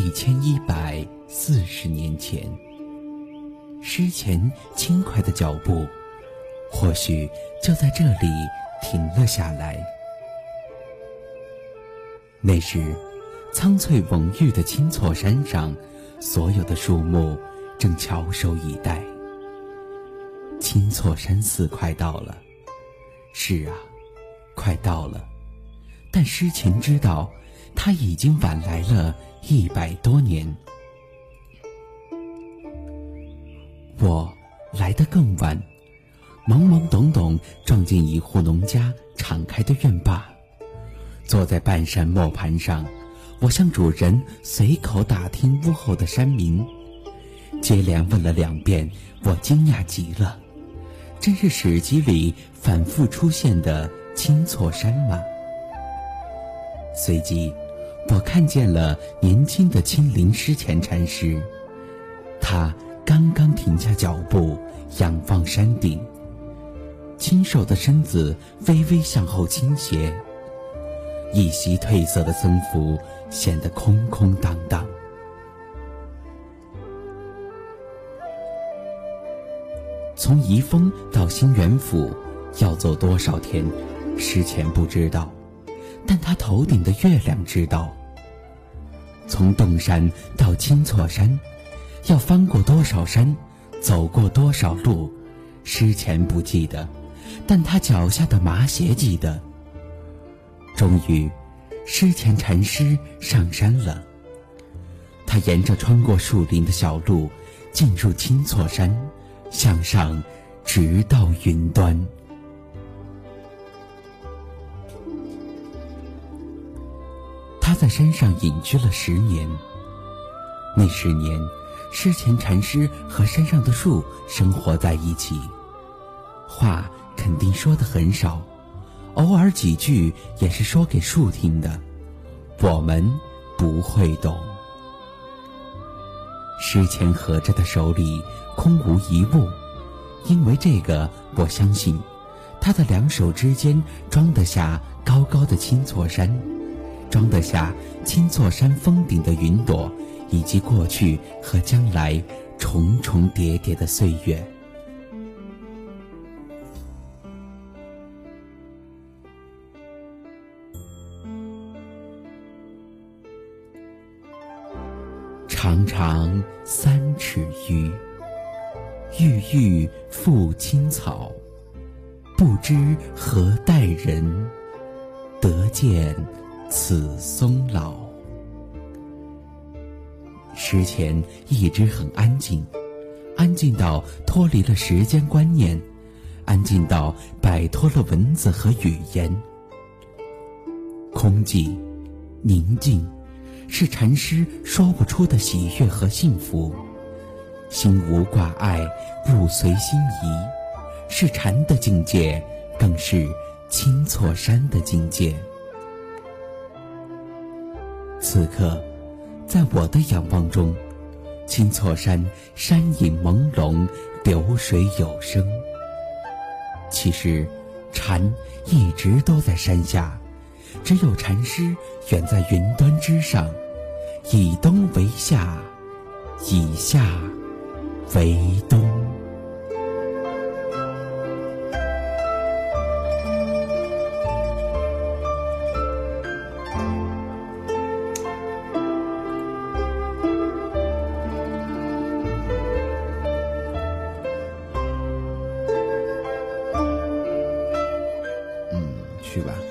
一千一百四十年前。诗前轻快的脚步，或许就在这里停了下来。那时，苍翠蓊郁的青措山上，所有的树木正翘首以待。青措山寺快到了，是啊，快到了。但诗前知道，他已经晚来了一百多年。我来得更晚，懵懵懂懂撞进一户农家敞开的院坝，坐在半山磨盘上，我向主人随口打听屋后的山名，接连问了两遍，我惊讶极了，真是史籍里反复出现的青错山吗？随即，我看见了年轻的青林诗前禅师，他。刚刚停下脚步，仰望山顶，清瘦的身子微微向后倾斜，一袭褪色的僧服显得空空荡荡。从宜丰到新元府要走多少天，师前不知道，但他头顶的月亮知道。从洞山到青错山。要翻过多少山，走过多少路，诗前不记得，但他脚下的麻鞋记得。终于，诗前禅师上山了。他沿着穿过树林的小路，进入青错山，向上，直到云端。他在山上隐居了十年，那十年。诗前禅师和山上的树生活在一起，话肯定说的很少，偶尔几句也是说给树听的，我们不会懂。诗前合着的手里空无一物，因为这个，我相信他的两手之间装得下高高的青错山，装得下青座山峰顶的云朵。以及过去和将来重重叠叠的岁月，长长三尺余，郁郁复青草，不知何待人，得见此松老。之前一直很安静，安静到脱离了时间观念，安静到摆脱了文字和语言。空寂、宁静，是禅师说不出的喜悦和幸福。心无挂碍，物随心移，是禅的境界，更是青错山的境界。此刻。在我的仰望中，青错山山影朦胧，流水有声。其实，禅一直都在山下，只有禅师远在云端之上，以东为夏，以夏为冬。去吧。